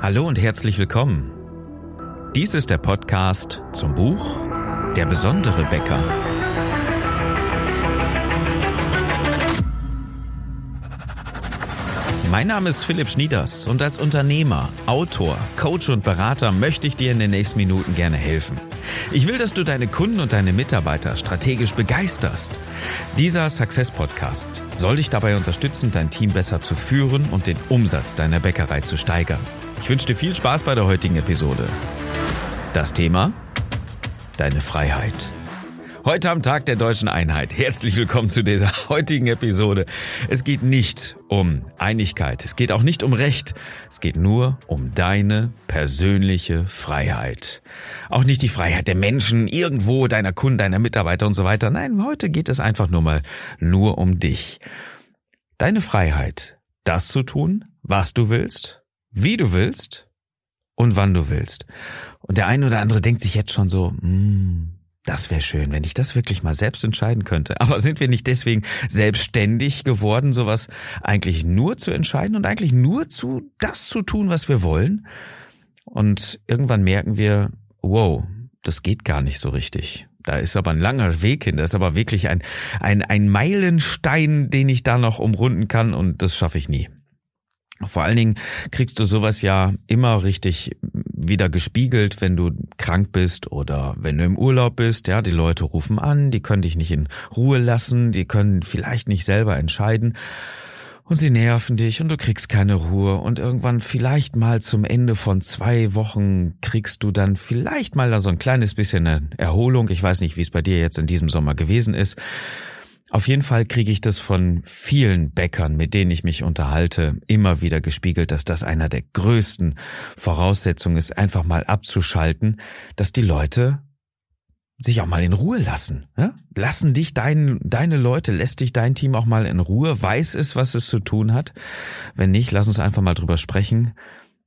Hallo und herzlich willkommen. Dies ist der Podcast zum Buch Der besondere Bäcker. Mein Name ist Philipp Schnieders und als Unternehmer, Autor, Coach und Berater möchte ich dir in den nächsten Minuten gerne helfen. Ich will, dass du deine Kunden und deine Mitarbeiter strategisch begeisterst. Dieser Success Podcast soll dich dabei unterstützen, dein Team besser zu führen und den Umsatz deiner Bäckerei zu steigern. Ich wünsche dir viel Spaß bei der heutigen Episode. Das Thema? Deine Freiheit. Heute am Tag der deutschen Einheit. Herzlich willkommen zu dieser heutigen Episode. Es geht nicht um Einigkeit, es geht auch nicht um Recht, es geht nur um deine persönliche Freiheit. Auch nicht die Freiheit der Menschen, irgendwo, deiner Kunden, deiner Mitarbeiter und so weiter. Nein, heute geht es einfach nur mal nur um dich. Deine Freiheit, das zu tun, was du willst, wie du willst und wann du willst. Und der eine oder andere denkt sich jetzt schon so, mm, das wäre schön, wenn ich das wirklich mal selbst entscheiden könnte. Aber sind wir nicht deswegen selbstständig geworden, sowas eigentlich nur zu entscheiden und eigentlich nur zu das zu tun, was wir wollen? Und irgendwann merken wir, wow, das geht gar nicht so richtig. Da ist aber ein langer Weg hin. Da ist aber wirklich ein, ein, ein Meilenstein, den ich da noch umrunden kann und das schaffe ich nie. Vor allen Dingen kriegst du sowas ja immer richtig wieder gespiegelt, wenn du krank bist oder wenn du im Urlaub bist. Ja, die Leute rufen an, die können dich nicht in Ruhe lassen, die können vielleicht nicht selber entscheiden. Und sie nerven dich und du kriegst keine Ruhe und irgendwann vielleicht mal zum Ende von zwei Wochen kriegst du dann vielleicht mal so ein kleines bisschen eine Erholung. Ich weiß nicht, wie es bei dir jetzt in diesem Sommer gewesen ist. Auf jeden Fall kriege ich das von vielen Bäckern, mit denen ich mich unterhalte, immer wieder gespiegelt, dass das einer der größten Voraussetzungen ist, einfach mal abzuschalten, dass die Leute sich auch mal in Ruhe lassen. Ja? Lassen dich dein, deine Leute, lässt dich dein Team auch mal in Ruhe, weiß es, was es zu tun hat. Wenn nicht, lass uns einfach mal drüber sprechen.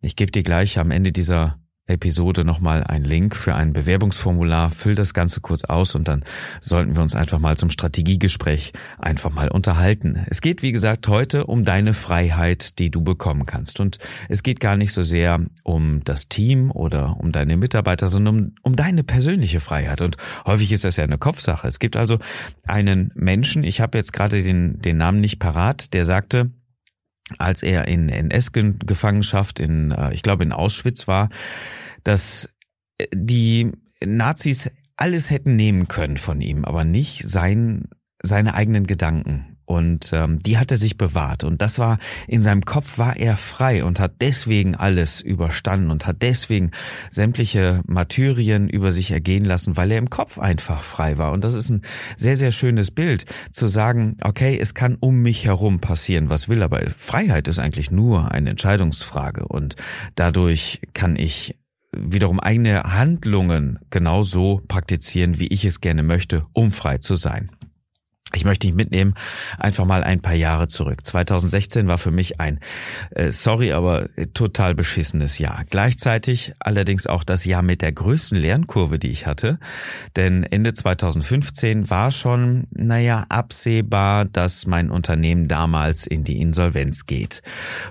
Ich gebe dir gleich am Ende dieser Episode nochmal ein Link für ein Bewerbungsformular. Füll das Ganze kurz aus und dann sollten wir uns einfach mal zum Strategiegespräch einfach mal unterhalten. Es geht, wie gesagt, heute um deine Freiheit, die du bekommen kannst. Und es geht gar nicht so sehr um das Team oder um deine Mitarbeiter, sondern um, um deine persönliche Freiheit. Und häufig ist das ja eine Kopfsache. Es gibt also einen Menschen, ich habe jetzt gerade den, den Namen nicht parat, der sagte, als er in NS-Gefangenschaft in, äh, ich glaube in Auschwitz war, dass äh, die Nazis alles hätten nehmen können von ihm, aber nicht sein, seine eigenen Gedanken. Und ähm, die hat er sich bewahrt. Und das war, in seinem Kopf war er frei und hat deswegen alles überstanden und hat deswegen sämtliche Martyrien über sich ergehen lassen, weil er im Kopf einfach frei war. Und das ist ein sehr, sehr schönes Bild, zu sagen, okay, es kann um mich herum passieren, was will, aber Freiheit ist eigentlich nur eine Entscheidungsfrage. Und dadurch kann ich wiederum eigene Handlungen genauso praktizieren, wie ich es gerne möchte, um frei zu sein. Ich möchte dich mitnehmen, einfach mal ein paar Jahre zurück. 2016 war für mich ein, äh, sorry, aber total beschissenes Jahr. Gleichzeitig allerdings auch das Jahr mit der größten Lernkurve, die ich hatte. Denn Ende 2015 war schon, naja, absehbar, dass mein Unternehmen damals in die Insolvenz geht.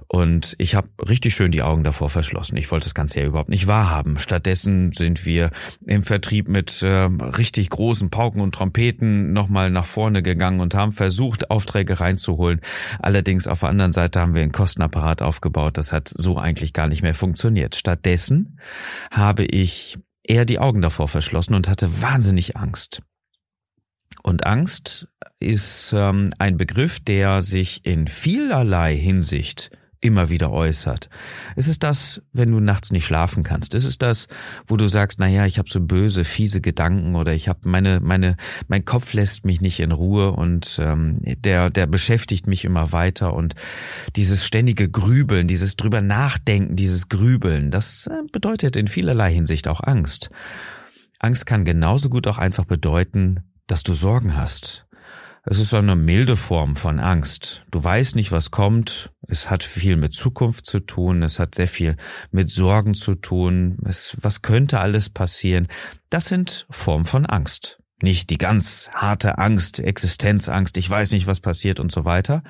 Und ich habe richtig schön die Augen davor verschlossen. Ich wollte das Ganze ja überhaupt nicht wahrhaben. Stattdessen sind wir im Vertrieb mit äh, richtig großen Pauken und Trompeten nochmal nach vorne gegangen und haben versucht, Aufträge reinzuholen. Allerdings auf der anderen Seite haben wir einen Kostenapparat aufgebaut. Das hat so eigentlich gar nicht mehr funktioniert. Stattdessen habe ich eher die Augen davor verschlossen und hatte wahnsinnig Angst. Und Angst ist ähm, ein Begriff, der sich in vielerlei Hinsicht immer wieder äußert. Es ist das, wenn du nachts nicht schlafen kannst. Es ist das, wo du sagst, na ja, ich habe so böse, fiese Gedanken oder ich habe meine, meine, mein Kopf lässt mich nicht in Ruhe und ähm, der, der beschäftigt mich immer weiter und dieses ständige Grübeln, dieses drüber Nachdenken, dieses Grübeln, das äh, bedeutet in vielerlei Hinsicht auch Angst. Angst kann genauso gut auch einfach bedeuten, dass du Sorgen hast, es ist eine milde Form von Angst. Du weißt nicht, was kommt. Es hat viel mit Zukunft zu tun. Es hat sehr viel mit Sorgen zu tun. Es, was könnte alles passieren? Das sind Formen von Angst. Nicht die ganz harte Angst, Existenzangst, ich weiß nicht, was passiert und so weiter.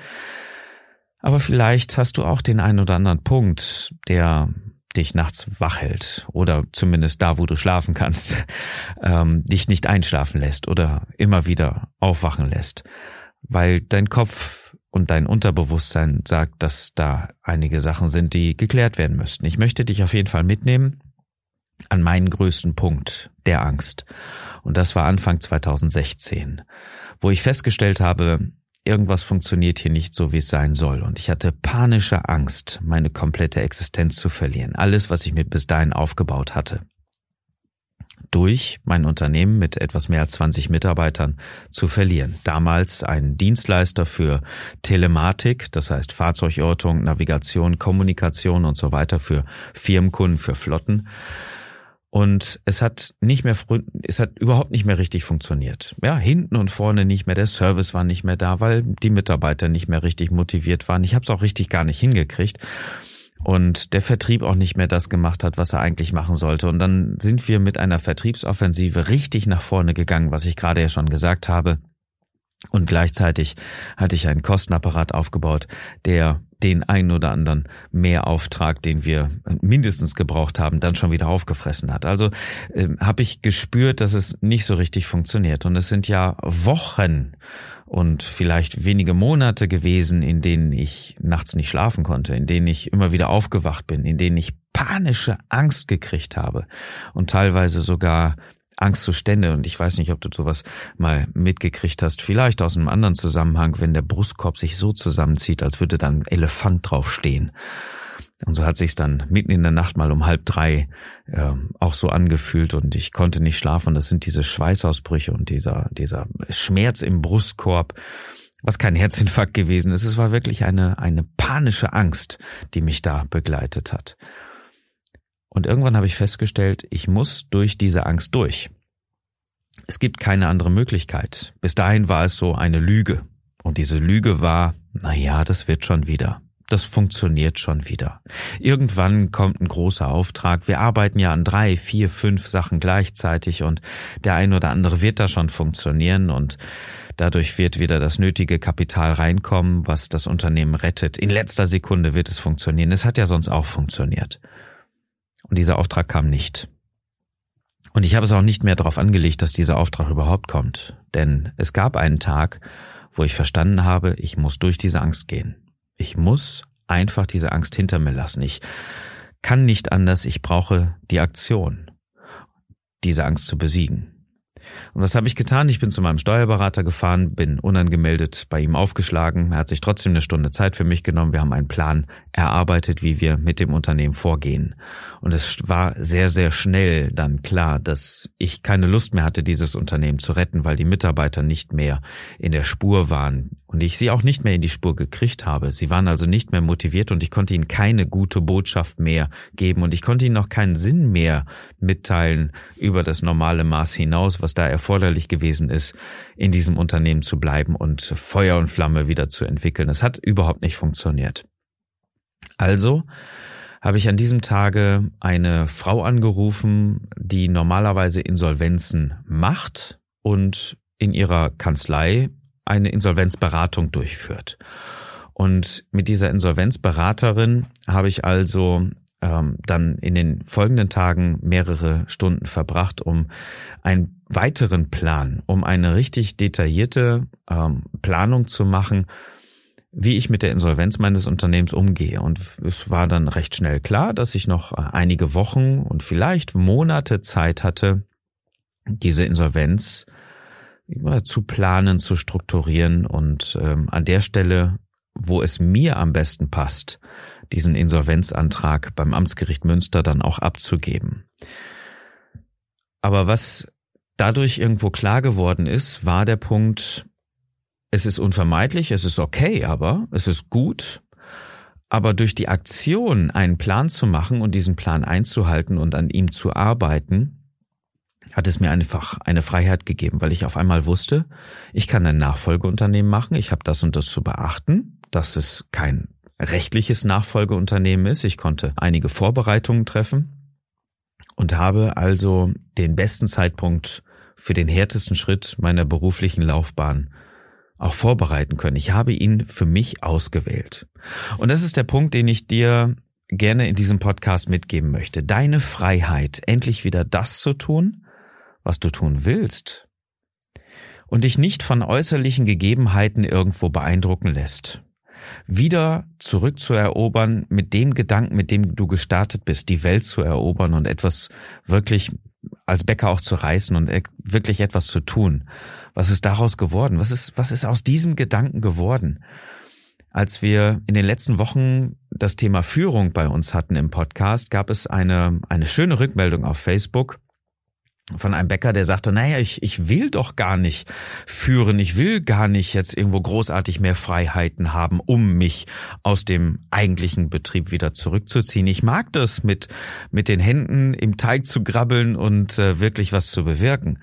Aber vielleicht hast du auch den einen oder anderen Punkt, der dich nachts wach hält oder zumindest da, wo du schlafen kannst, ähm, dich nicht einschlafen lässt oder immer wieder aufwachen lässt, weil dein Kopf und dein Unterbewusstsein sagt, dass da einige Sachen sind, die geklärt werden müssten. Ich möchte dich auf jeden Fall mitnehmen an meinen größten Punkt der Angst. Und das war Anfang 2016, wo ich festgestellt habe, irgendwas funktioniert hier nicht so, wie es sein soll. Und ich hatte panische Angst, meine komplette Existenz zu verlieren. Alles, was ich mir bis dahin aufgebaut hatte. Durch mein Unternehmen mit etwas mehr als 20 Mitarbeitern zu verlieren. Damals ein Dienstleister für Telematik, das heißt Fahrzeugortung, Navigation, Kommunikation und so weiter für Firmenkunden, für Flotten und es hat nicht mehr, es hat überhaupt nicht mehr richtig funktioniert. Ja, hinten und vorne nicht mehr, der Service war nicht mehr da, weil die Mitarbeiter nicht mehr richtig motiviert waren. Ich habe es auch richtig gar nicht hingekriegt. Und der Vertrieb auch nicht mehr das gemacht hat, was er eigentlich machen sollte. Und dann sind wir mit einer Vertriebsoffensive richtig nach vorne gegangen, was ich gerade ja schon gesagt habe. Und gleichzeitig hatte ich einen Kostenapparat aufgebaut, der den einen oder anderen Mehrauftrag, den wir mindestens gebraucht haben, dann schon wieder aufgefressen hat. Also äh, habe ich gespürt, dass es nicht so richtig funktioniert. Und es sind ja Wochen und vielleicht wenige Monate gewesen, in denen ich nachts nicht schlafen konnte, in denen ich immer wieder aufgewacht bin, in denen ich panische Angst gekriegt habe und teilweise sogar Angstzustände. Und ich weiß nicht, ob du sowas mal mitgekriegt hast. Vielleicht aus einem anderen Zusammenhang, wenn der Brustkorb sich so zusammenzieht, als würde dann ein Elefant draufstehen. Und so hat sich's dann mitten in der Nacht mal um halb drei äh, auch so angefühlt und ich konnte nicht schlafen. Das sind diese Schweißausbrüche und dieser, dieser Schmerz im Brustkorb, was kein Herzinfarkt gewesen ist. Es war wirklich eine, eine panische Angst, die mich da begleitet hat. Und irgendwann habe ich festgestellt, ich muss durch diese Angst durch. Es gibt keine andere Möglichkeit. Bis dahin war es so eine Lüge. Und diese Lüge war, na ja, das wird schon wieder. Das funktioniert schon wieder. Irgendwann kommt ein großer Auftrag. Wir arbeiten ja an drei, vier, fünf Sachen gleichzeitig und der ein oder andere wird da schon funktionieren und dadurch wird wieder das nötige Kapital reinkommen, was das Unternehmen rettet. In letzter Sekunde wird es funktionieren. Es hat ja sonst auch funktioniert. Und dieser Auftrag kam nicht. Und ich habe es auch nicht mehr darauf angelegt, dass dieser Auftrag überhaupt kommt. Denn es gab einen Tag, wo ich verstanden habe, ich muss durch diese Angst gehen. Ich muss einfach diese Angst hinter mir lassen. Ich kann nicht anders, ich brauche die Aktion, diese Angst zu besiegen. Und was habe ich getan? Ich bin zu meinem Steuerberater gefahren, bin unangemeldet bei ihm aufgeschlagen. Er hat sich trotzdem eine Stunde Zeit für mich genommen. Wir haben einen Plan erarbeitet, wie wir mit dem Unternehmen vorgehen. Und es war sehr, sehr schnell dann klar, dass ich keine Lust mehr hatte, dieses Unternehmen zu retten, weil die Mitarbeiter nicht mehr in der Spur waren und ich sie auch nicht mehr in die Spur gekriegt habe. Sie waren also nicht mehr motiviert und ich konnte ihnen keine gute Botschaft mehr geben und ich konnte ihnen auch keinen Sinn mehr mitteilen über das normale Maß hinaus, was da erforderlich gewesen ist, in diesem Unternehmen zu bleiben und Feuer und Flamme wieder zu entwickeln. Es hat überhaupt nicht funktioniert. Also habe ich an diesem Tage eine Frau angerufen, die normalerweise Insolvenzen macht und in ihrer Kanzlei eine Insolvenzberatung durchführt. Und mit dieser Insolvenzberaterin habe ich also ähm, dann in den folgenden Tagen mehrere Stunden verbracht, um einen weiteren Plan, um eine richtig detaillierte ähm, Planung zu machen, wie ich mit der Insolvenz meines Unternehmens umgehe. Und es war dann recht schnell klar, dass ich noch einige Wochen und vielleicht Monate Zeit hatte, diese Insolvenz zu planen, zu strukturieren und ähm, an der Stelle, wo es mir am besten passt, diesen Insolvenzantrag beim Amtsgericht Münster dann auch abzugeben. Aber was dadurch irgendwo klar geworden ist, war der Punkt, es ist unvermeidlich, es ist okay, aber es ist gut, aber durch die Aktion einen Plan zu machen und diesen Plan einzuhalten und an ihm zu arbeiten, hat es mir einfach eine Freiheit gegeben, weil ich auf einmal wusste, ich kann ein Nachfolgeunternehmen machen, ich habe das und das zu beachten, dass es kein rechtliches Nachfolgeunternehmen ist. Ich konnte einige Vorbereitungen treffen und habe also den besten Zeitpunkt für den härtesten Schritt meiner beruflichen Laufbahn auch vorbereiten können. Ich habe ihn für mich ausgewählt. Und das ist der Punkt, den ich dir gerne in diesem Podcast mitgeben möchte. Deine Freiheit, endlich wieder das zu tun, was du tun willst. Und dich nicht von äußerlichen Gegebenheiten irgendwo beeindrucken lässt. Wieder zurückzuerobern mit dem Gedanken, mit dem du gestartet bist, die Welt zu erobern und etwas wirklich als Bäcker auch zu reißen und wirklich etwas zu tun. Was ist daraus geworden? Was ist, was ist aus diesem Gedanken geworden? Als wir in den letzten Wochen das Thema Führung bei uns hatten im Podcast, gab es eine, eine schöne Rückmeldung auf Facebook von einem Bäcker, der sagte, naja, ich, ich will doch gar nicht führen, ich will gar nicht jetzt irgendwo großartig mehr Freiheiten haben, um mich aus dem eigentlichen Betrieb wieder zurückzuziehen. Ich mag das, mit, mit den Händen im Teig zu grabbeln und äh, wirklich was zu bewirken.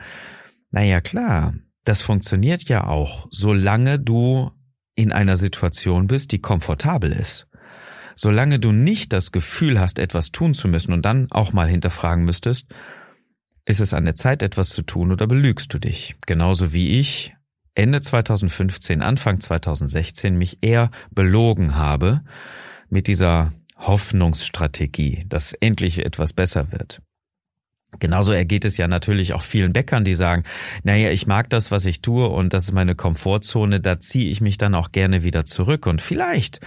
Naja, klar, das funktioniert ja auch, solange du in einer Situation bist, die komfortabel ist. Solange du nicht das Gefühl hast, etwas tun zu müssen und dann auch mal hinterfragen müsstest, ist es an der Zeit, etwas zu tun oder belügst du dich? Genauso wie ich Ende 2015, Anfang 2016 mich eher belogen habe mit dieser Hoffnungsstrategie, dass endlich etwas besser wird. Genauso ergeht es ja natürlich auch vielen Bäckern, die sagen, naja, ich mag das, was ich tue und das ist meine Komfortzone, da ziehe ich mich dann auch gerne wieder zurück. Und vielleicht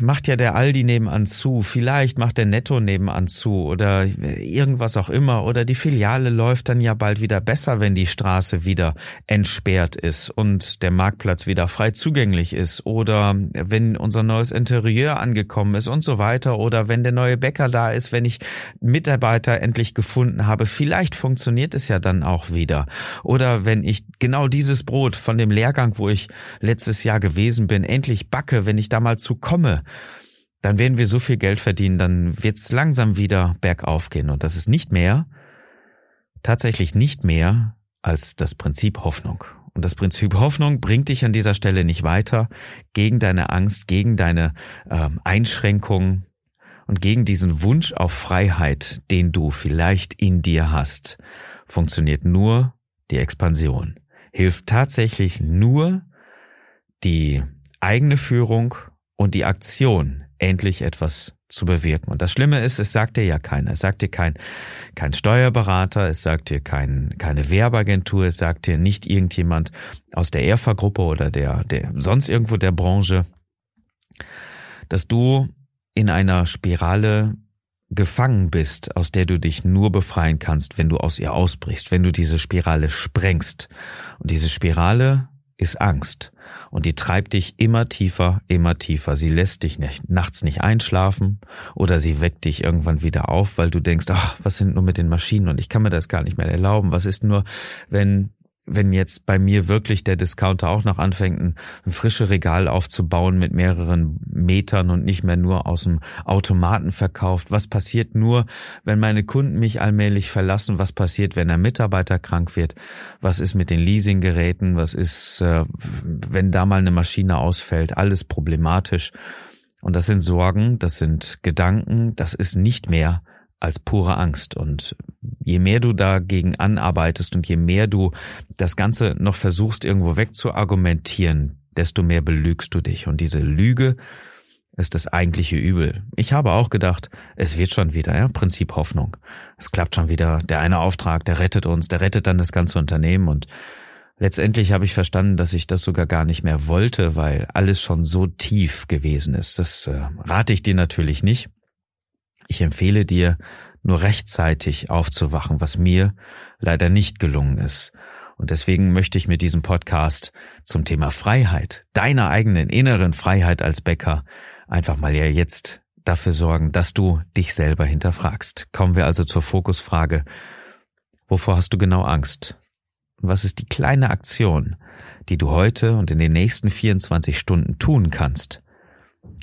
macht ja der Aldi nebenan zu, vielleicht macht der Netto nebenan zu oder irgendwas auch immer oder die Filiale läuft dann ja bald wieder besser, wenn die Straße wieder entsperrt ist und der Marktplatz wieder frei zugänglich ist oder wenn unser neues Interieur angekommen ist und so weiter oder wenn der neue Bäcker da ist, wenn ich Mitarbeiter endlich gefunden habe, vielleicht funktioniert es ja dann auch wieder. Oder wenn ich genau dieses Brot von dem Lehrgang, wo ich letztes Jahr gewesen bin, endlich backe, wenn ich da mal zu komme, komme, dann werden wir so viel Geld verdienen, dann wird es langsam wieder bergauf gehen. Und das ist nicht mehr, tatsächlich nicht mehr als das Prinzip Hoffnung. Und das Prinzip Hoffnung bringt dich an dieser Stelle nicht weiter gegen deine Angst, gegen deine äh, Einschränkungen und gegen diesen Wunsch auf Freiheit, den du vielleicht in dir hast. Funktioniert nur die Expansion. Hilft tatsächlich nur die eigene Führung und die Aktion, endlich etwas zu bewirken. Und das Schlimme ist, es sagt dir ja keiner. Es sagt dir kein, kein Steuerberater, es sagt dir kein, keine Werbeagentur, es sagt dir nicht irgendjemand aus der ERFA-Gruppe oder der, der, sonst irgendwo der Branche, dass du in einer Spirale gefangen bist, aus der du dich nur befreien kannst, wenn du aus ihr ausbrichst, wenn du diese Spirale sprengst. Und diese Spirale ist Angst. Und die treibt dich immer tiefer, immer tiefer. Sie lässt dich nicht, nachts nicht einschlafen oder sie weckt dich irgendwann wieder auf, weil du denkst, ach, was sind nur mit den Maschinen und ich kann mir das gar nicht mehr erlauben. Was ist nur, wenn wenn jetzt bei mir wirklich der Discounter auch noch anfängt, ein, ein frische Regal aufzubauen mit mehreren Metern und nicht mehr nur aus dem Automaten verkauft? Was passiert nur, wenn meine Kunden mich allmählich verlassen? Was passiert, wenn ein Mitarbeiter krank wird? Was ist mit den Leasinggeräten? Was ist, äh, wenn da mal eine Maschine ausfällt? Alles problematisch. Und das sind Sorgen, das sind Gedanken, das ist nicht mehr als pure Angst. Und je mehr du dagegen anarbeitest und je mehr du das Ganze noch versuchst irgendwo wegzuargumentieren, desto mehr belügst du dich. Und diese Lüge ist das eigentliche Übel. Ich habe auch gedacht, es wird schon wieder, ja, Prinzip Hoffnung. Es klappt schon wieder. Der eine Auftrag, der rettet uns, der rettet dann das ganze Unternehmen und Letztendlich habe ich verstanden, dass ich das sogar gar nicht mehr wollte, weil alles schon so tief gewesen ist. Das äh, rate ich dir natürlich nicht. Ich empfehle dir, nur rechtzeitig aufzuwachen, was mir leider nicht gelungen ist. Und deswegen möchte ich mit diesem Podcast zum Thema Freiheit, deiner eigenen inneren Freiheit als Bäcker, einfach mal ja jetzt dafür sorgen, dass du dich selber hinterfragst. Kommen wir also zur Fokusfrage. Wovor hast du genau Angst? Was ist die kleine Aktion, die du heute und in den nächsten 24 Stunden tun kannst,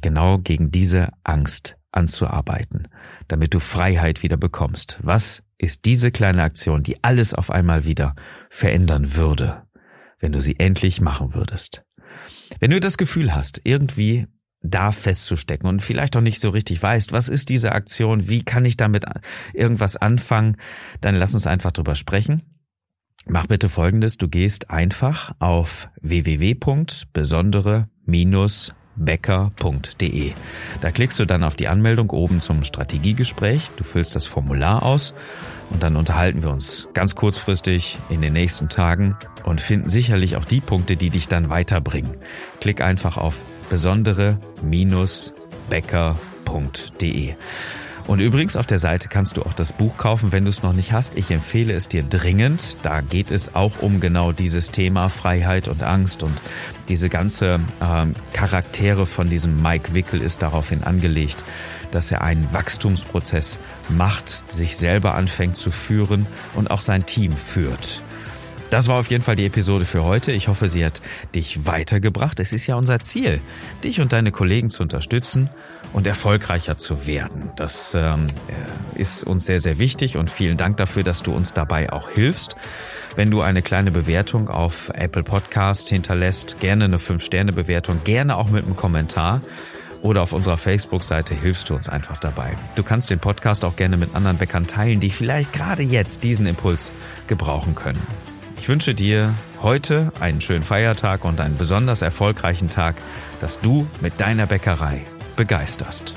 genau gegen diese Angst anzuarbeiten, damit du Freiheit wieder bekommst. Was ist diese kleine Aktion, die alles auf einmal wieder verändern würde, wenn du sie endlich machen würdest? Wenn du das Gefühl hast, irgendwie da festzustecken und vielleicht auch nicht so richtig weißt, was ist diese Aktion, wie kann ich damit irgendwas anfangen, dann lass uns einfach drüber sprechen. Mach bitte folgendes, du gehst einfach auf www.besondere- becker.de. Da klickst du dann auf die Anmeldung oben zum Strategiegespräch, du füllst das Formular aus und dann unterhalten wir uns ganz kurzfristig in den nächsten Tagen und finden sicherlich auch die Punkte, die dich dann weiterbringen. Klick einfach auf besondere-becker.de. Und übrigens auf der Seite kannst du auch das Buch kaufen, wenn du es noch nicht hast. Ich empfehle es dir dringend. Da geht es auch um genau dieses Thema Freiheit und Angst und diese ganze ähm, Charaktere von diesem Mike Wickel ist daraufhin angelegt, dass er einen Wachstumsprozess macht, sich selber anfängt zu führen und auch sein Team führt. Das war auf jeden Fall die Episode für heute. Ich hoffe, sie hat dich weitergebracht. Es ist ja unser Ziel, dich und deine Kollegen zu unterstützen und erfolgreicher zu werden. Das ähm, äh, ist uns sehr, sehr wichtig und vielen Dank dafür, dass du uns dabei auch hilfst. Wenn du eine kleine Bewertung auf Apple Podcast hinterlässt, gerne eine 5-Sterne-Bewertung, gerne auch mit einem Kommentar oder auf unserer Facebook-Seite hilfst du uns einfach dabei. Du kannst den Podcast auch gerne mit anderen Bäckern teilen, die vielleicht gerade jetzt diesen Impuls gebrauchen können. Ich wünsche dir heute einen schönen Feiertag und einen besonders erfolgreichen Tag, dass du mit deiner Bäckerei begeisterst.